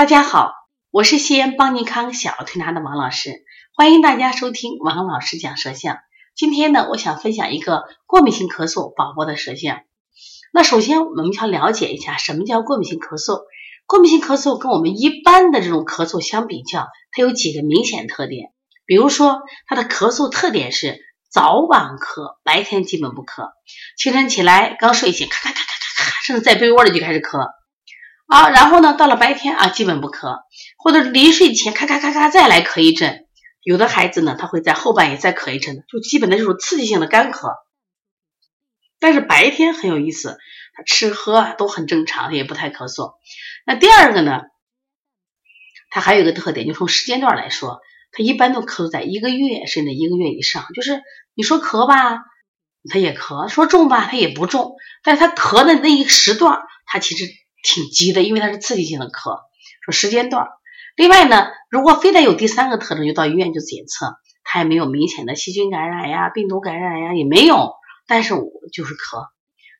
大家好，我是西安邦尼康小儿推拿的王老师，欢迎大家收听王老师讲舌象。今天呢，我想分享一个过敏性咳嗽宝宝的舌象。那首先我们要了解一下什么叫过敏性咳嗽。过敏性咳嗽跟我们一般的这种咳嗽相比较，它有几个明显特点。比如说，它的咳嗽特点是早晚咳，白天基本不咳。清晨起来刚睡醒，咔咔咔咔咔咔，甚至在被窝里就开始咳。啊，然后呢，到了白天啊，基本不咳，或者临睡前咔咔咔咔再来咳一阵。有的孩子呢，他会在后半夜再咳一阵就基本的这种刺激性的干咳。但是白天很有意思，他吃喝都很正常，也不太咳嗽。那第二个呢，他还有一个特点，就从时间段来说，他一般都咳嗽在一个月甚至一个月以上。就是你说咳吧，他也咳；说重吧，他也不重。但是他咳的那一时段，他其实。挺急的，因为它是刺激性的咳。说时间段，另外呢，如果非得有第三个特征，就到医院就检测，它也没有明显的细菌感染呀、病毒感染呀，也没有。但是我就是咳。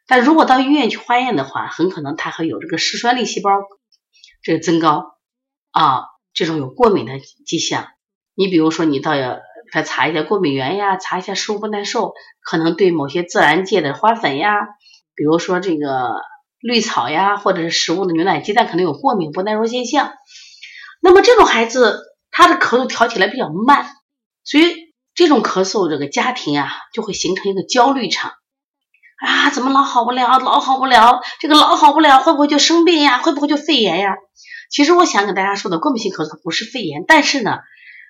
但如果到医院去化验的话，很可能它还有这个嗜酸粒细胞这个增高啊，这种有过敏的迹象。你比如说，你到要他查一下过敏源呀，查一下食物不耐受，可能对某些自然界的花粉呀，比如说这个。绿草呀，或者是食物的牛奶、鸡蛋可能有过敏不耐受现象。那么这种孩子，他的咳嗽调起来比较慢，所以这种咳嗽，这个家庭啊就会形成一个焦虑场啊，怎么老好不了，老好不了，这个老好不了，会不会就生病呀？会不会就肺炎呀？其实我想跟大家说的，过敏性咳嗽不是肺炎，但是呢，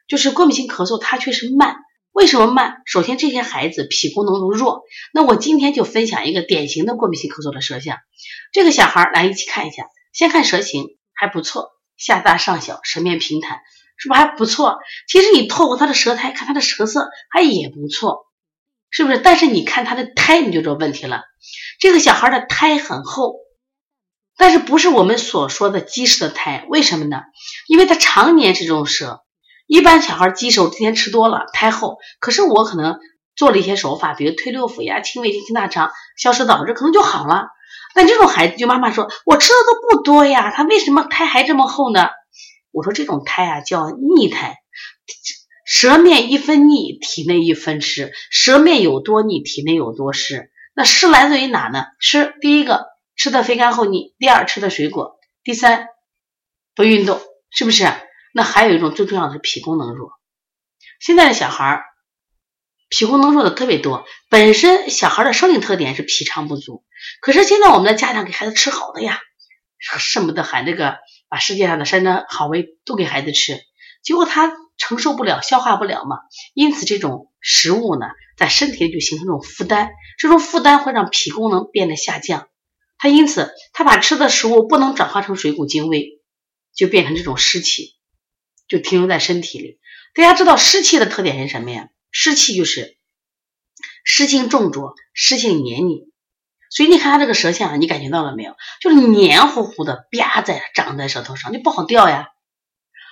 就是过敏性咳嗽它却是慢。为什么慢？首先，这些孩子脾功能都弱。那我今天就分享一个典型的过敏性咳嗽的舌象。这个小孩来一起看一下，先看舌形还不错，下大上小，舌面平坦，是不是还不错？其实你透过他的舌苔看他的舌色还也不错，是不是？但是你看他的苔你就知道问题了。这个小孩的苔很厚，但是不是我们所说的积食的苔？为什么呢？因为他常年是这种舌。一般小孩积食之前吃多了，苔厚。可是我可能做了一些手法，比如推六腑呀、清胃经、清大肠、消食导滞，可能就好了。但这种孩子，就妈妈说，我吃的都不多呀，他为什么苔还这么厚呢？我说这种苔啊叫腻苔，舌面一分腻，体内一分湿。舌面有多腻，体内有多湿。那湿来自于哪呢？湿，第一个吃的肥甘厚腻，第二吃的水果，第三不运动，是不是？那还有一种最重要的是脾功能弱，现在的小孩儿脾功能弱的特别多。本身小孩的生理特点是脾肠不足，可是现在我们的家长给孩子吃好的呀，恨不得喊这个把世界上的山珍好味都给孩子吃，结果他承受不了，消化不了嘛。因此这种食物呢，在身体里就形成这种负担，这种负担会让脾功能变得下降。他因此他把吃的食物不能转化成水谷精微，就变成这种湿气。就停留在身体里。大家知道湿气的特点是什么呀？湿气就是湿性重浊，湿性黏腻。所以你看他这个舌象，你感觉到了没有？就是黏糊糊的，啪在长在舌头上，就不好掉呀。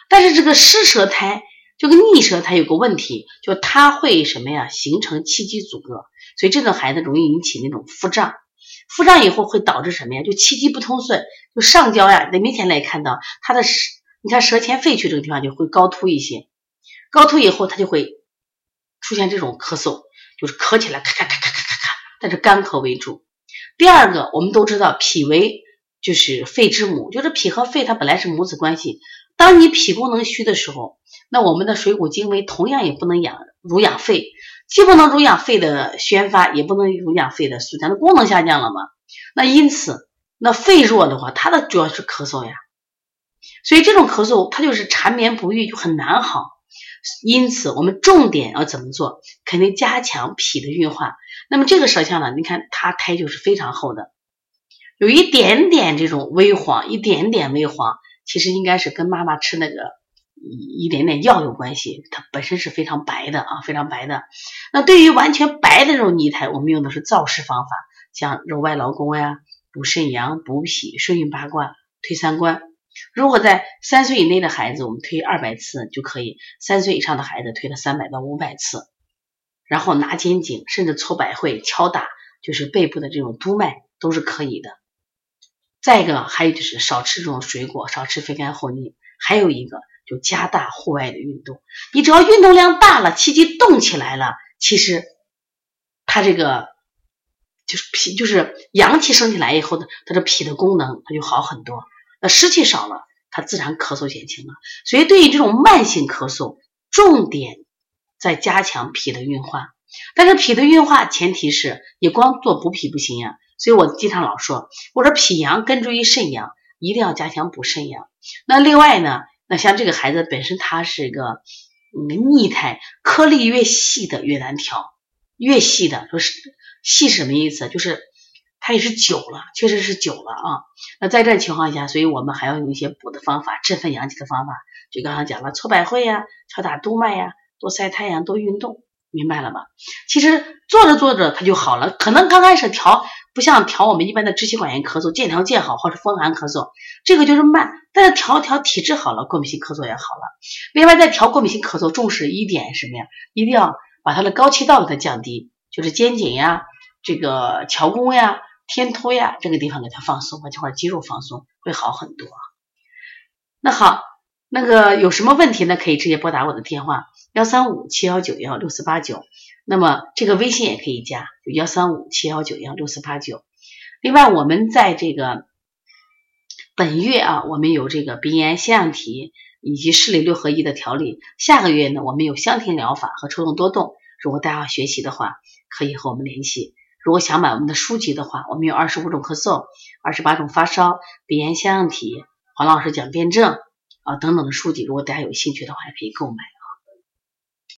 但是这个湿舌苔，就跟逆舌苔有个问题，就它会什么呀？形成气机阻隔，所以这种孩子容易引起那种腹胀。腹胀以后会导致什么呀？就气机不通顺，就上焦呀。你明显来看到他的。你看舌前肺区这个地方就会高凸一些，高凸以后它就会出现这种咳嗽，就是咳起来咔咔咔咔咔咔咔，但是干咳为主。第二个，我们都知道脾为就是肺之母，就是脾和肺它本来是母子关系。当你脾功能虚的时候，那我们的水谷精微同样也不能养濡养肺，既不能濡养肺的宣发，也不能濡养肺的肃降，那功能下降了嘛？那因此，那肺弱的话，它的主要是咳嗽呀。所以这种咳嗽，它就是缠绵不愈，就很难好。因此，我们重点要怎么做？肯定加强脾的运化。那么这个舌象呢？你看它苔就是非常厚的，有一点点这种微黄，一点点微黄，其实应该是跟妈妈吃那个一一点点药有关系。它本身是非常白的啊，非常白的。那对于完全白的这种泥苔，我们用的是燥湿方法，像揉外劳宫呀、补肾阳、补脾、顺运八卦、推三关。如果在三岁以内的孩子，我们推二百次就可以；三岁以上的孩子推了三百到五百次，然后拿肩颈，甚至搓百会、敲打，就是背部的这种督脉都是可以的。再一个还有就是少吃这种水果，少吃肥甘厚腻，还有一个就加大户外的运动。你只要运动量大了，气机动起来了，其实它这个就是脾，就是阳气升起来以后呢，它的脾的功能它就好很多。那湿气少了，它自然咳嗽减轻了。所以对于这种慢性咳嗽，重点在加强脾的运化。但是脾的运化前提是你光做补脾不行呀。所以我经常老说，我说脾阳根植于肾阳，一定要加强补肾阳。那另外呢，那像这个孩子本身他是一个嗯逆态，颗粒越细的越难调，越细的说是细是什么意思？就是它也是久了，确实是久了啊。那在这情况下，所以我们还要用一些补的方法，振奋阳气的方法。就刚刚讲了，搓百会呀，敲打督脉呀，多晒太阳，多运动，明白了吧？其实做着做着它就好了，可能刚开始调。不像调我们一般的支气管炎咳嗽，见调见好，或者风寒咳嗽，这个就是慢。但是调调体质好了，过敏性咳嗽也好了。另外，在调过敏性咳嗽，重视一点什么呀？一定要把它的高气道给它降低，就是肩颈呀、这个桥弓呀、天突呀这个地方给它放松，把这块肌肉放松，会好很多。那好，那个有什么问题呢？可以直接拨打我的电话幺三五七幺九幺六四八九。那么这个微信也可以加，幺三五七幺九幺六四八九。另外，我们在这个本月啊，我们有这个鼻炎、腺样体以及视力六合一的调理。下个月呢，我们有香甜疗法和抽动多动。如果大家要学习的话，可以和我们联系。如果想买我们的书籍的话，我们有二十五种咳嗽、二十八种发烧、鼻炎、腺样体、黄老师讲辩证啊等等的书籍。如果大家有兴趣的话，也可以购买。